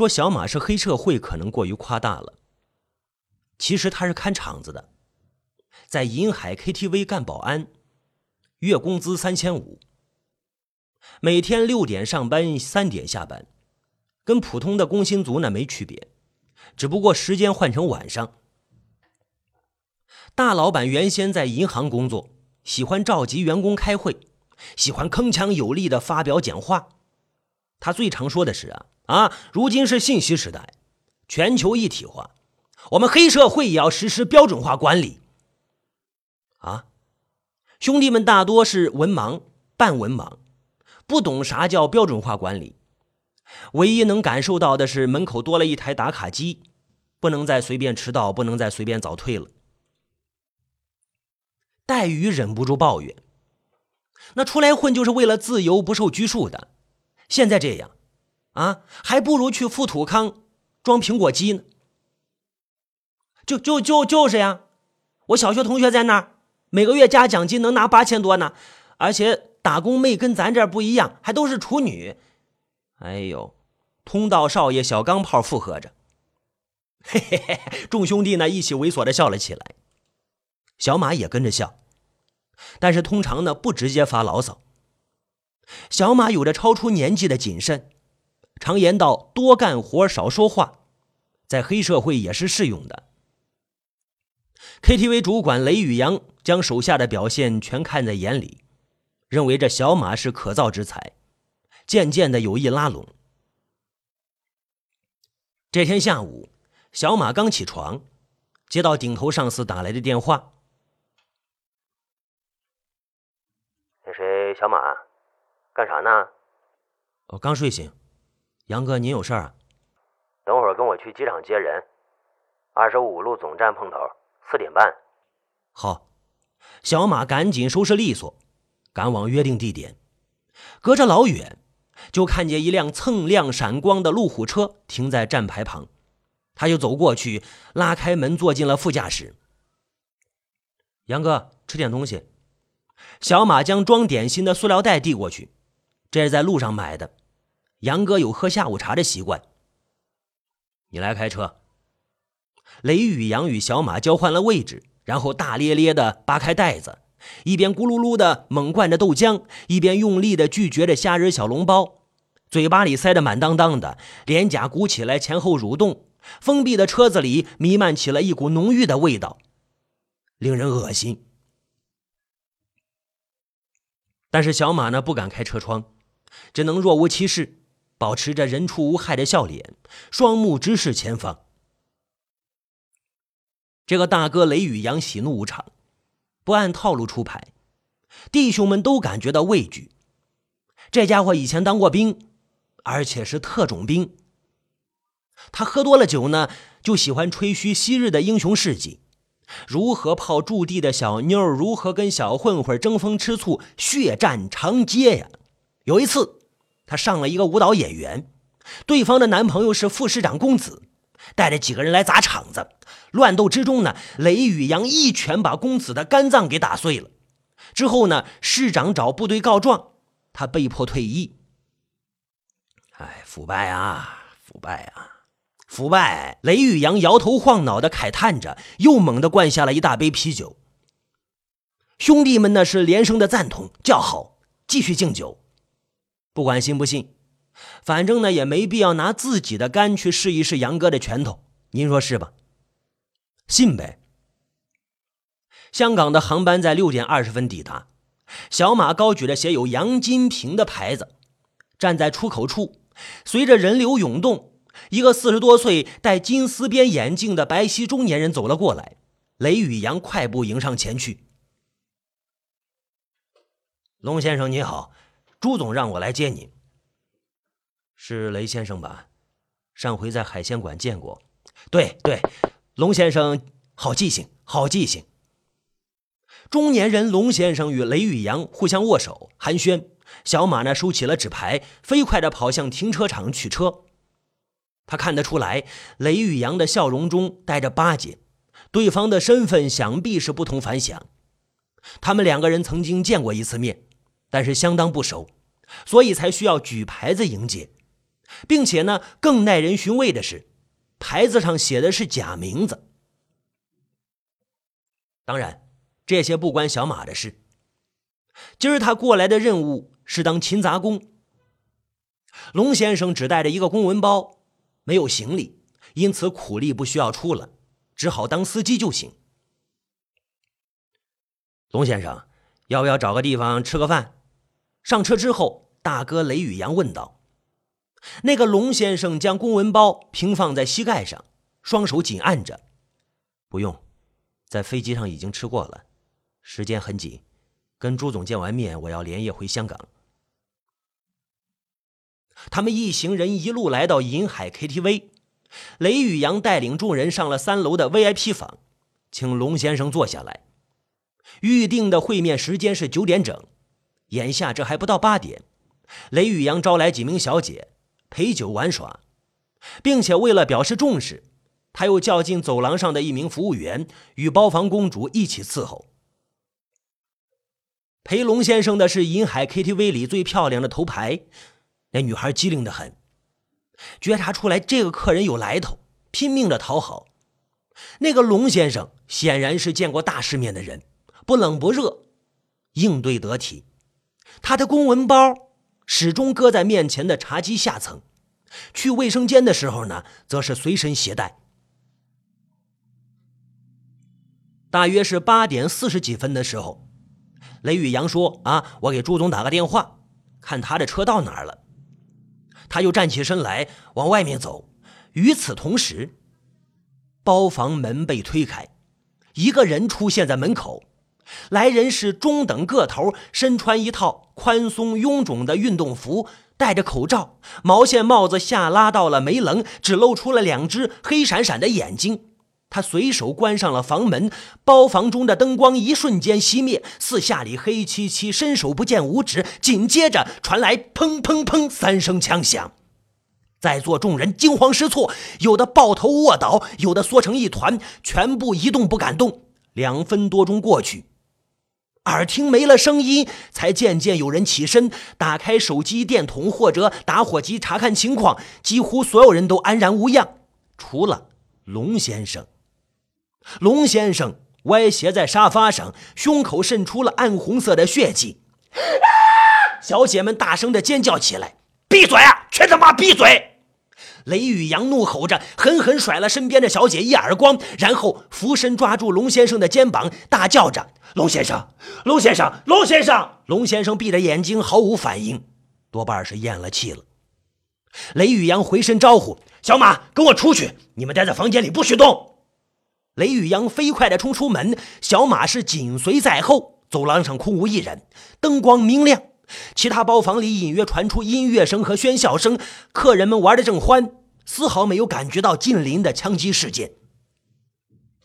说小马是黑社会可能过于夸大了。其实他是看场子的，在银海 KTV 干保安，月工资三千五，每天六点上班，三点下班，跟普通的工薪族那没区别，只不过时间换成晚上。大老板原先在银行工作，喜欢召集员工开会，喜欢铿锵有力的发表讲话。他最常说的是啊啊，如今是信息时代，全球一体化，我们黑社会也要实施标准化管理。啊，兄弟们大多是文盲、半文盲，不懂啥叫标准化管理，唯一能感受到的是门口多了一台打卡机，不能再随便迟到，不能再随便早退了。黛玉忍不住抱怨：“那出来混就是为了自由，不受拘束的。”现在这样，啊，还不如去富土康装苹果机呢。就就就就是呀，我小学同学在那儿，每个月加奖金能拿八千多呢，而且打工妹跟咱这不一样，还都是处女。哎呦，通道少爷小钢炮附和着，嘿嘿嘿，众兄弟呢一起猥琐的笑了起来，小马也跟着笑，但是通常呢不直接发牢骚。小马有着超出年纪的谨慎，常言道：“多干活少说话”，在黑社会也是适用的。KTV 主管雷宇阳将手下的表现全看在眼里，认为这小马是可造之材，渐渐的有意拉拢。这天下午，小马刚起床，接到顶头上司打来的电话：“那谁，小马？”干啥呢？我刚睡醒，杨哥，您有事儿啊？等会儿跟我去机场接人，二十五路总站碰头，四点半。好，小马赶紧收拾利索，赶往约定地点。隔着老远，就看见一辆锃亮闪光的路虎车停在站牌旁，他就走过去，拉开门坐进了副驾驶。杨哥，吃点东西。小马将装点心的塑料袋递过去。这是在路上买的，杨哥有喝下午茶的习惯。你来开车。雷雨阳与小马交换了位置，然后大咧咧的扒开袋子，一边咕噜噜的猛灌着豆浆，一边用力的咀嚼着虾仁小笼包，嘴巴里塞得满当当的，脸颊鼓起来，前后蠕动。封闭的车子里弥漫起了一股浓郁的味道，令人恶心。但是小马呢，不敢开车窗。只能若无其事，保持着人畜无害的笑脸，双目直视前方。这个大哥雷雨阳喜怒无常，不按套路出牌，弟兄们都感觉到畏惧。这家伙以前当过兵，而且是特种兵。他喝多了酒呢，就喜欢吹嘘昔日的英雄事迹，如何泡驻地的小妞，如何跟小混混争风吃醋，血战长街呀。有一次，他上了一个舞蹈演员，对方的男朋友是副市长公子，带着几个人来砸场子。乱斗之中呢，雷宇阳一拳把公子的肝脏给打碎了。之后呢，市长找部队告状，他被迫退役。哎，腐败啊，腐败啊，腐败！雷宇阳摇头晃脑的慨叹着，又猛地灌下了一大杯啤酒。兄弟们呢是连声的赞同叫好，继续敬酒。不管信不信，反正呢也没必要拿自己的肝去试一试杨哥的拳头，您说是吧？信呗。香港的航班在六点二十分抵达，小马高举着写有“杨金平”的牌子，站在出口处。随着人流涌动，一个四十多岁、戴金丝边眼镜的白皙中年人走了过来。雷宇阳快步迎上前去：“龙先生，你好。”朱总让我来接你，是雷先生吧？上回在海鲜馆见过。对对，龙先生好记性，好记性。中年人龙先生与雷宇阳互相握手寒暄。小马呢，收起了纸牌，飞快的跑向停车场取车。他看得出来，雷宇阳的笑容中带着巴结，对方的身份想必是不同凡响。他们两个人曾经见过一次面。但是相当不熟，所以才需要举牌子迎接。并且呢，更耐人寻味的是，牌子上写的是假名字。当然，这些不关小马的事。今儿他过来的任务是当勤杂工。龙先生只带着一个公文包，没有行李，因此苦力不需要出了，只好当司机就行。龙先生，要不要找个地方吃个饭？上车之后，大哥雷宇阳问道。那个龙先生将公文包平放在膝盖上，双手紧按着。不用，在飞机上已经吃过了，时间很紧。跟朱总见完面，我要连夜回香港。他们一行人一路来到银海 KTV，雷宇阳带领众人上了三楼的 VIP 房，请龙先生坐下来。预定的会面时间是九点整，眼下这还不到八点。雷宇阳招来几名小姐陪酒玩耍，并且为了表示重视，他又叫进走廊上的一名服务员与包房公主一起伺候。陪龙先生的是银海 KTV 里最漂亮的头牌，那女孩机灵的很，觉察出来这个客人有来头，拼命的讨好。那个龙先生显然是见过大世面的人，不冷不热，应对得体。他的公文包始终搁在面前的茶几下层，去卫生间的时候呢，则是随身携带。大约是八点四十几分的时候。雷宇阳说：“啊，我给朱总打个电话，看他的车到哪儿了。”他又站起身来往外面走。与此同时，包房门被推开，一个人出现在门口。来人是中等个头，身穿一套宽松臃肿的运动服，戴着口罩，毛线帽子下拉到了眉棱，只露出了两只黑闪闪的眼睛。他随手关上了房门，包房中的灯光一瞬间熄灭，四下里黑漆漆，伸手不见五指。紧接着传来砰砰砰三声枪响，在座众人惊慌失措，有的抱头卧倒，有的缩成一团，全部一动不敢动。两分多钟过去，耳听没了声音，才渐渐有人起身，打开手机电筒或者打火机查看情况。几乎所有人都安然无恙，除了龙先生。龙先生歪斜在沙发上，胸口渗出了暗红色的血迹。小姐们大声的尖叫起来：“闭嘴啊！全他妈闭嘴！”雷宇阳怒吼着，狠狠甩了身边的小姐一耳光，然后俯身抓住龙先生的肩膀，大叫着：“龙先生，龙先生，龙先生！”龙先生闭着眼睛，毫无反应，多半是咽了气了。雷宇阳回身招呼：“小马，跟我出去！你们待在房间里，不许动！”雷宇阳飞快地冲出门，小马是紧随在后。走廊上空无一人，灯光明亮。其他包房里隐约传出音乐声和喧笑声，客人们玩得正欢，丝毫没有感觉到近邻的枪击事件。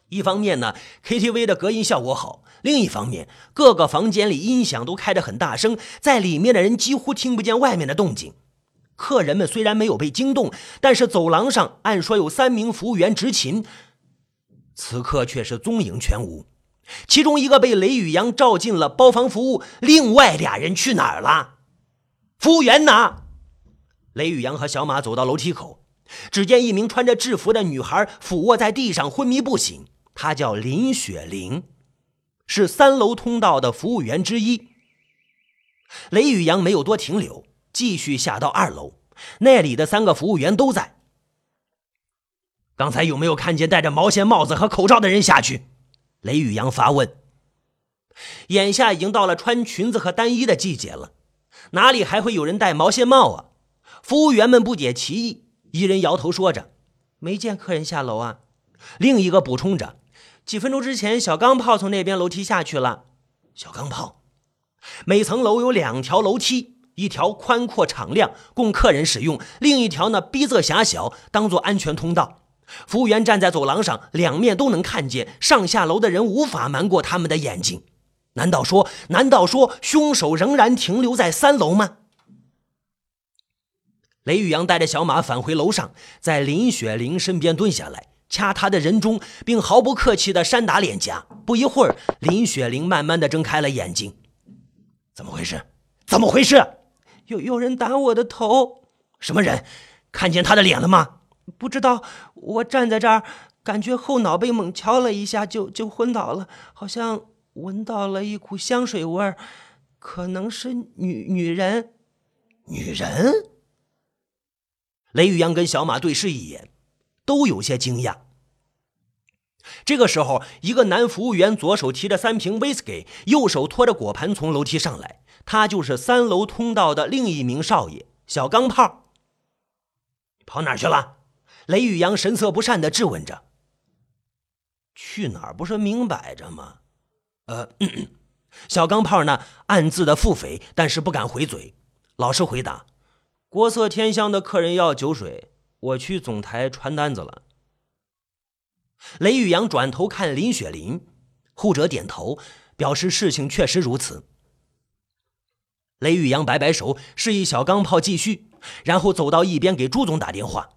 一方面呢，KTV 的隔音效果好；另一方面，各个房间里音响都开得很大声，在里面的人几乎听不见外面的动静。客人们虽然没有被惊动，但是走廊上按说有三名服务员执勤。此刻却是踪影全无，其中一个被雷宇阳召进了包房服务，另外俩人去哪儿了？服务员呢？雷宇阳和小马走到楼梯口，只见一名穿着制服的女孩俯卧在地上昏迷不醒，她叫林雪玲，是三楼通道的服务员之一。雷宇阳没有多停留，继续下到二楼，那里的三个服务员都在。刚才有没有看见戴着毛线帽子和口罩的人下去？雷宇阳发问。眼下已经到了穿裙子和单衣的季节了，哪里还会有人戴毛线帽啊？服务员们不解其意，一人摇头说着：“没见客人下楼啊。”另一个补充着：“几分钟之前，小钢炮从那边楼梯下去了。”小钢炮。每层楼有两条楼梯，一条宽阔敞亮，供客人使用；另一条呢，逼仄狭小，当做安全通道。服务员站在走廊上，两面都能看见上下楼的人，无法瞒过他们的眼睛。难道说，难道说凶手仍然停留在三楼吗？雷宇阳带着小马返回楼上，在林雪玲身边蹲下来，掐她的人中，并毫不客气地扇打脸颊。不一会儿，林雪玲慢慢地睁开了眼睛。怎么回事？怎么回事？有有人打我的头？什么人？看见他的脸了吗？不知道，我站在这儿，感觉后脑被猛敲了一下，就就昏倒了，好像闻到了一股香水味儿，可能是女女人。女人？雷宇阳跟小马对视一眼，都有些惊讶。这个时候，一个男服务员左手提着三瓶威士忌，右手托着果盘从楼梯上来。他就是三楼通道的另一名少爷小钢炮。跑哪去了？雷宇阳神色不善的质问着。去哪儿不是明摆着吗？呃，小钢炮呢，暗自的腹诽，但是不敢回嘴，老实回答：“国色天香的客人要酒水，我去总台传单子了。”雷宇阳转头看林雪林，后者点头，表示事情确实如此。雷宇阳摆摆手，示意小钢炮继续，然后走到一边给朱总打电话。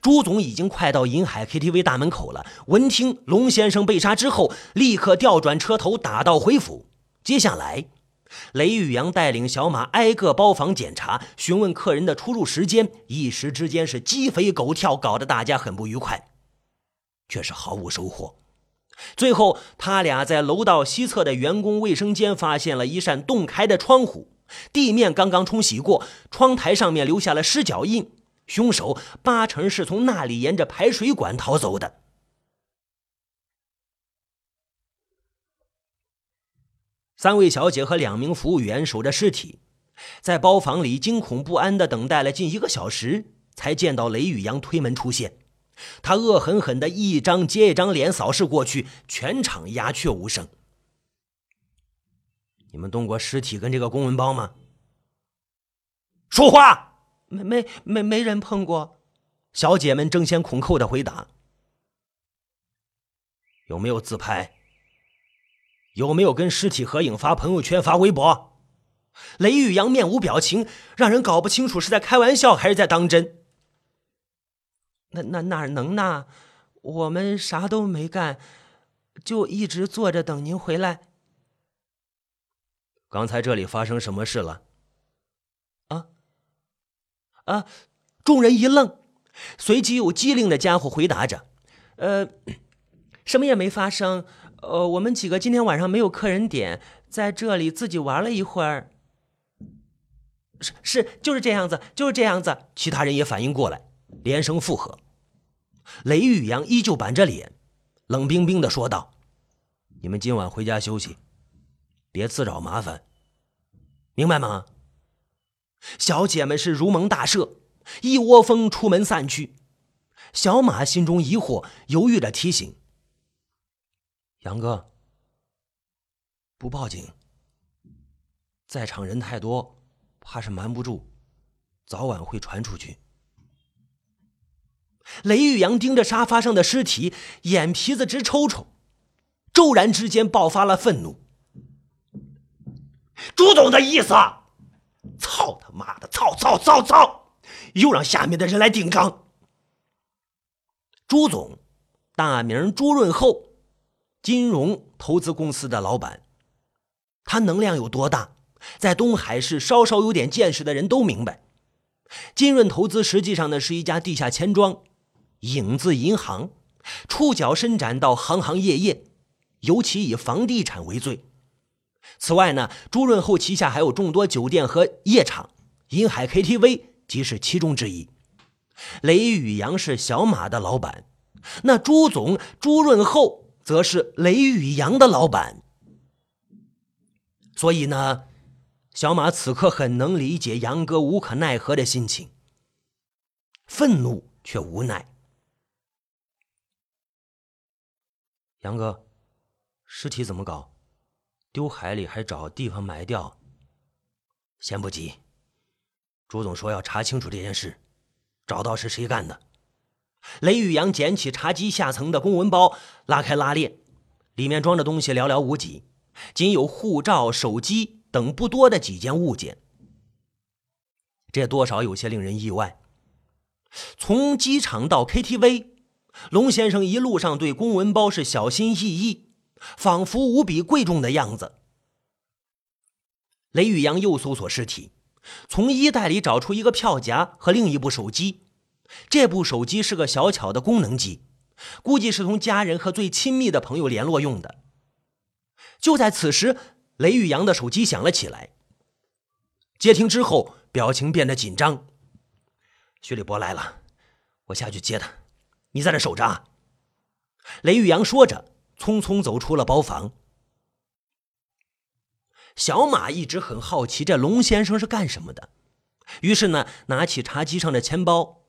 朱总已经快到银海 KTV 大门口了。闻听龙先生被杀之后，立刻调转车头打道回府。接下来，雷宇阳带领小马挨个包房检查，询问客人的出入时间，一时之间是鸡飞狗跳，搞得大家很不愉快。却是毫无收获。最后，他俩在楼道西侧的员工卫生间发现了一扇洞开的窗户，地面刚刚冲洗过，窗台上面留下了湿脚印，凶手八成是从那里沿着排水管逃走的。三位小姐和两名服务员守着尸体，在包房里惊恐不安的等待了近一个小时，才见到雷宇阳推门出现。他恶狠狠的一张接一张脸扫视过去，全场鸦雀无声。你们动过尸体跟这个公文包吗？说话！没没没没人碰过。小姐们争先恐后的回答。有没有自拍？有没有跟尸体合影发朋友圈发微博？雷宇阳面无表情，让人搞不清楚是在开玩笑还是在当真。那那哪能呢？我们啥都没干，就一直坐着等您回来。刚才这里发生什么事了？啊！众人一愣，随即有机灵的家伙回答着：“呃，什么也没发生。呃，我们几个今天晚上没有客人点，在这里自己玩了一会儿。是是，就是这样子，就是这样子。”其他人也反应过来。连声附和，雷宇阳依旧板着脸，冷冰冰的说道：“你们今晚回家休息，别自找麻烦，明白吗？”小姐们是如蒙大赦，一窝蜂出门散去。小马心中疑惑，犹豫着提醒：“杨哥，不报警，在场人太多，怕是瞒不住，早晚会传出去。”雷玉阳盯着沙发上的尸体，眼皮子直抽抽，骤然之间爆发了愤怒。朱总的意思，操他妈的，操操操操，又让下面的人来顶缸。朱总，大名朱润厚，金融投资公司的老板，他能量有多大，在东海市稍稍有点见识的人都明白。金润投资实际上呢是一家地下钱庄。影子银行，触角伸展到行行业业，尤其以房地产为最。此外呢，朱润厚旗下还有众多酒店和夜场，银海 KTV 即是其中之一。雷宇阳是小马的老板，那朱总朱润厚则是雷宇阳的老板。所以呢，小马此刻很能理解杨哥无可奈何的心情，愤怒却无奈。杨哥，尸体怎么搞？丢海里还找地方埋掉？先不急，朱总说要查清楚这件事，找到是谁干的。雷宇阳捡起茶几下层的公文包，拉开拉链，里面装的东西寥寥无几，仅有护照、手机等不多的几件物件。这多少有些令人意外。从机场到 KTV。龙先生一路上对公文包是小心翼翼，仿佛无比贵重的样子。雷宇阳又搜索尸体，从衣袋里找出一个票夹和另一部手机，这部手机是个小巧的功能机，估计是同家人和最亲密的朋友联络用的。就在此时，雷宇阳的手机响了起来。接听之后，表情变得紧张。徐立波来了，我下去接他，你在这守着啊。雷宇阳说着，匆匆走出了包房。小马一直很好奇这龙先生是干什么的，于是呢，拿起茶几上的钱包，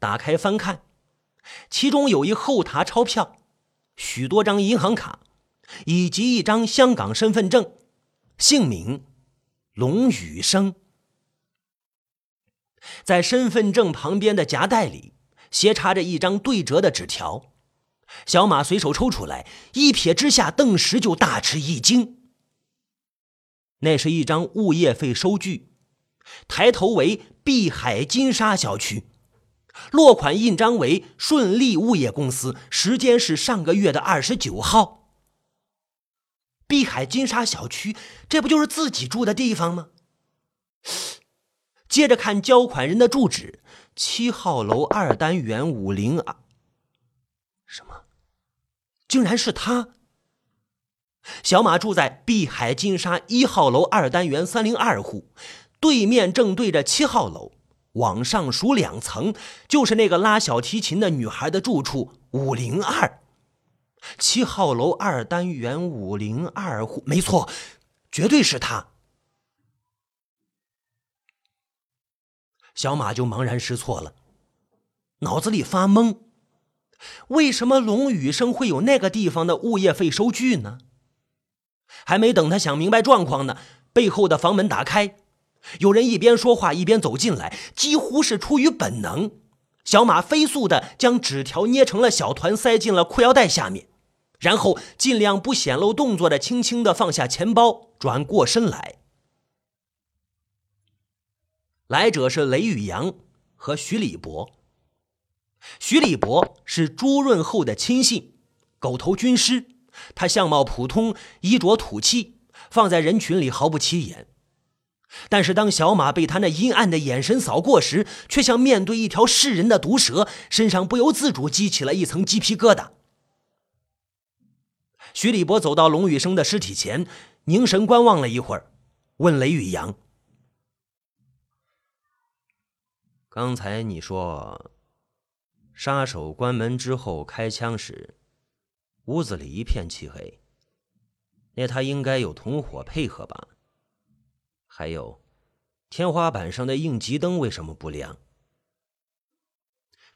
打开翻看，其中有一厚沓钞票，许多张银行卡，以及一张香港身份证，姓名龙宇生。在身份证旁边的夹带里，斜插着一张对折的纸条。小马随手抽出来，一瞥之下，顿时就大吃一惊。那是一张物业费收据，抬头为碧海金沙小区，落款印章为顺利物业公司，时间是上个月的二十九号。碧海金沙小区，这不就是自己住的地方吗？接着看交款人的住址：七号楼二单元五零二。什么？竟然是他！小马住在碧海金沙一号楼二单元三零二户，对面正对着七号楼，往上数两层就是那个拉小提琴的女孩的住处五零二。七号楼二单元五零二户，没错，绝对是他。小马就茫然失措了，脑子里发懵：为什么龙宇生会有那个地方的物业费收据呢？还没等他想明白状况呢，背后的房门打开，有人一边说话一边走进来，几乎是出于本能，小马飞速的将纸条捏成了小团，塞进了裤腰带下面，然后尽量不显露动作的轻轻的放下钱包，转过身来。来者是雷宇阳和徐礼博。徐礼博是朱润厚的亲信，狗头军师。他相貌普通，衣着土气，放在人群里毫不起眼。但是当小马被他那阴暗的眼神扫过时，却像面对一条噬人的毒蛇，身上不由自主激起了一层鸡皮疙瘩。徐礼博走到龙宇生的尸体前，凝神观望了一会儿，问雷宇阳。刚才你说，杀手关门之后开枪时，屋子里一片漆黑。那他应该有同伙配合吧？还有，天花板上的应急灯为什么不亮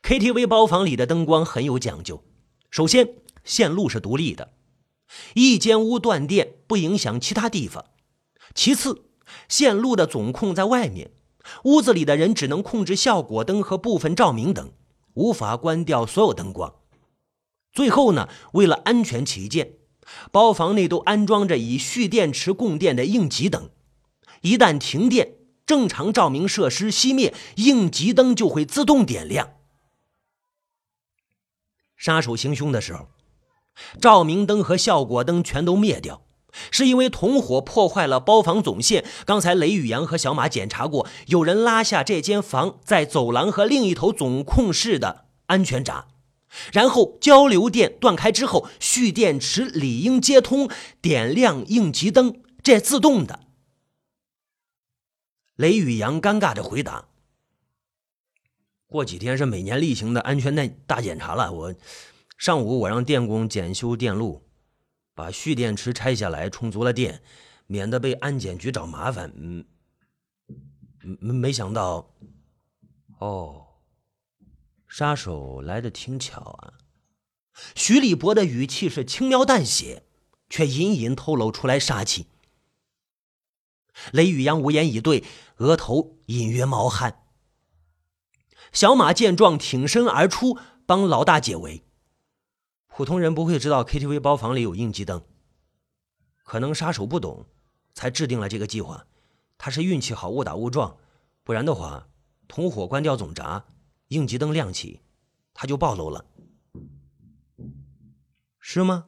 ？KTV 包房里的灯光很有讲究。首先，线路是独立的，一间屋断电不影响其他地方。其次，线路的总控在外面。屋子里的人只能控制效果灯和部分照明灯，无法关掉所有灯光。最后呢，为了安全起见，包房内都安装着以蓄电池供电的应急灯。一旦停电，正常照明设施熄灭，应急灯就会自动点亮。杀手行凶的时候，照明灯和效果灯全都灭掉。是因为同伙破坏了包房总线。刚才雷宇阳和小马检查过，有人拉下这间房在走廊和另一头总控室的安全闸，然后交流电断开之后，蓄电池理应接通，点亮应急灯，这自动的。雷宇阳尴尬的回答：“过几天是每年例行的安全带大检查了，我上午我让电工检修电路。”把蓄电池拆下来，充足了电，免得被安检局找麻烦。嗯，没想到，哦，杀手来的挺巧啊。徐立博的语气是轻描淡写，却隐隐透露出来杀气。雷宇阳无言以对，额头隐约冒汗。小马见状，挺身而出，帮老大解围。普通人不会知道 KTV 包房里有应急灯，可能杀手不懂，才制定了这个计划。他是运气好，误打误撞，不然的话，同伙关掉总闸，应急灯亮起，他就暴露了，是吗？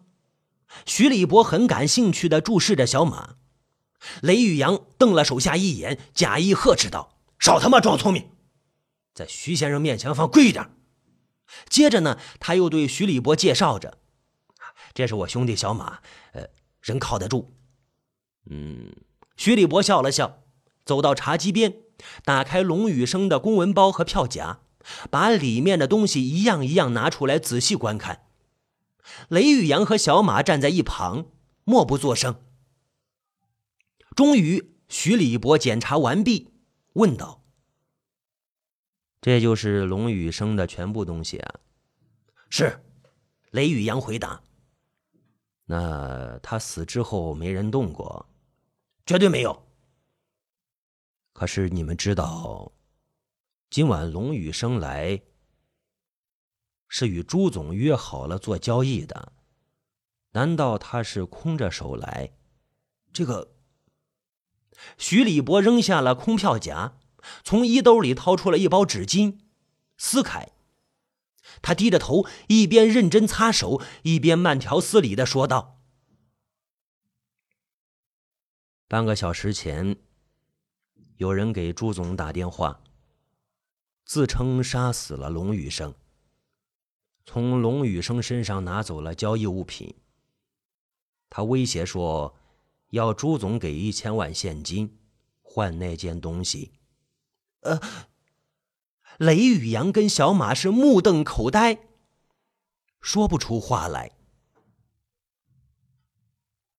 徐立博很感兴趣的注视着小马，雷宇阳瞪了手下一眼，假意呵斥道：“少他妈装聪明！在徐先生面前放贵一点。接着呢，他又对徐礼伯介绍着：“这是我兄弟小马，呃，人靠得住。”嗯，徐礼伯笑了笑，走到茶几边，打开龙雨生的公文包和票夹，把里面的东西一样一样拿出来仔细观看。雷宇阳和小马站在一旁，默不作声。终于，徐礼伯检查完毕，问道：“这就是龙宇生的全部东西啊？”“是。”雷宇阳回答。“那他死之后没人动过？”“绝对没有。”“可是你们知道，今晚龙宇生来是与朱总约好了做交易的？难道他是空着手来？”“这个。”徐礼博扔下了空票夹，从衣兜里掏出了一包纸巾，撕开。他低着头，一边认真擦手，一边慢条斯理的说道：“半个小时前，有人给朱总打电话，自称杀死了龙宇生，从龙宇生身上拿走了交易物品。他威胁说。”要朱总给一千万现金，换那件东西。呃，雷雨阳跟小马是目瞪口呆，说不出话来。